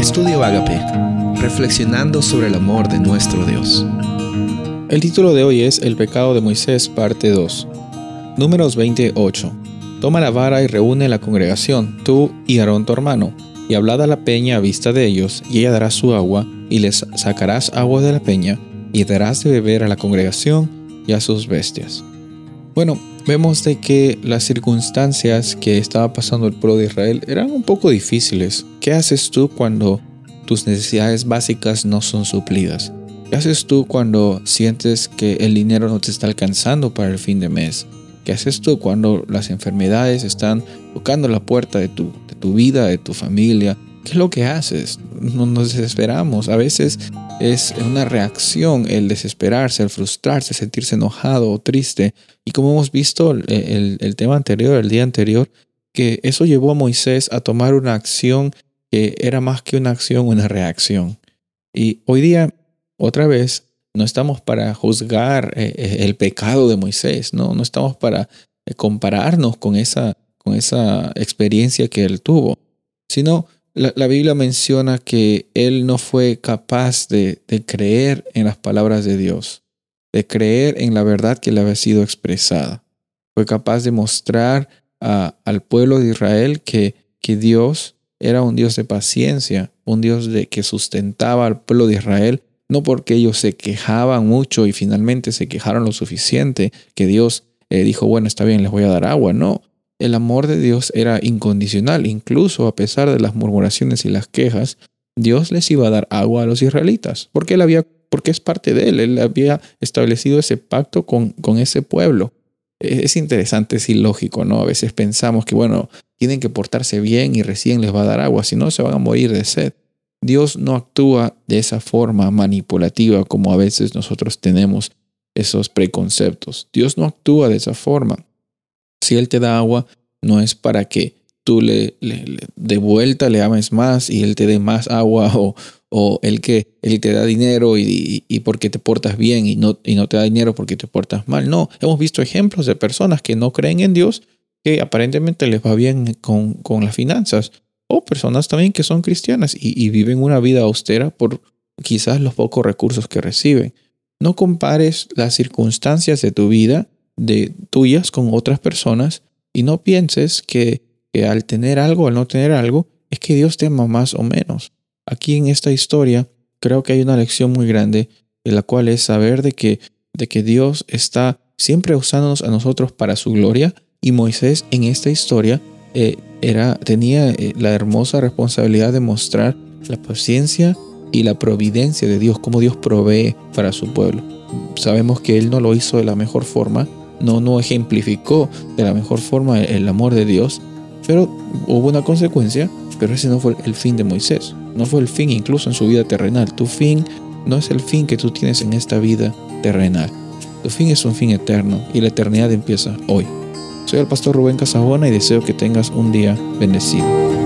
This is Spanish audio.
Estudio Agape, reflexionando sobre el amor de nuestro Dios. El título de hoy es El pecado de Moisés, parte 2. Números 28. Toma la vara y reúne la congregación, tú y Aarón tu hermano, y hablad a la peña a vista de ellos, y ella dará su agua, y les sacarás agua de la peña, y darás de beber a la congregación y a sus bestias. Bueno, vemos de que las circunstancias que estaba pasando el pueblo de Israel eran un poco difíciles. ¿Qué haces tú cuando tus necesidades básicas no son suplidas? ¿Qué haces tú cuando sientes que el dinero no te está alcanzando para el fin de mes? ¿Qué haces tú cuando las enfermedades están tocando la puerta de tu, de tu vida, de tu familia? ¿Qué es lo que haces? Nos desesperamos. A veces es una reacción el desesperarse, el frustrarse, sentirse enojado o triste. Y como hemos visto el, el, tema anterior, el día anterior, que eso llevó a Moisés a tomar una acción que era más que una acción, una reacción. Y hoy día, otra vez, no estamos para juzgar eh, eh, el pecado de Moisés, no, no estamos para eh, compararnos con esa, con esa experiencia que él tuvo, sino la, Biblia menciona que él no fue capaz de, creer en las palabras de Dios, de creer en la verdad que le había sido expresada. Fue capaz de mostrar al pueblo de Israel que, que Dios era un Dios de paciencia, un Dios de, que sustentaba al pueblo de Israel, no porque ellos se quejaban mucho y finalmente se quejaron lo suficiente, que Dios eh, dijo, bueno, está bien, les voy a dar agua, no, el amor de Dios era incondicional, incluso a pesar de las murmuraciones y las quejas, Dios les iba a dar agua a los israelitas, porque él había, porque es parte de él, él había establecido ese pacto con, con ese pueblo. Es interesante, es ilógico, ¿no? A veces pensamos que, bueno, tienen que portarse bien y recién les va a dar agua, si no se van a morir de sed. Dios no actúa de esa forma manipulativa como a veces nosotros tenemos esos preconceptos. Dios no actúa de esa forma. Si Él te da agua, no es para que tú le, de vuelta le ames más y Él te dé más agua o, o el que Él te da dinero y, porque te portas bien y no, y no te da dinero porque te portas mal. No, hemos visto ejemplos de personas que no creen en Dios que aparentemente les va bien con, con las finanzas o personas también que son cristianas y, y viven una vida austera por quizás los pocos recursos que reciben. No compares las circunstancias de tu vida de tuyas con otras personas y no pienses que, al tener algo, al no tener algo, es que Dios te más o menos. Aquí en esta historia creo que hay una lección muy grande, en la cual es saber de que, de que Dios está siempre usándonos a nosotros para su gloria y Moisés en esta historia eh, era, tenía eh, la hermosa responsabilidad de mostrar la paciencia y la providencia de Dios, cómo Dios provee para su pueblo. Sabemos que Él no lo hizo de la mejor forma, no, no ejemplificó de la mejor forma el amor de Dios, pero hubo una consecuencia, pero ese no fue el fin de Moisés, no fue el fin incluso en su vida terrenal. Tu fin no es el fin que tú tienes en esta vida terrenal. Tu fin es un fin eterno y la eternidad empieza hoy. Soy el pastor Rubén Casabona y deseo que tengas un día bendecido.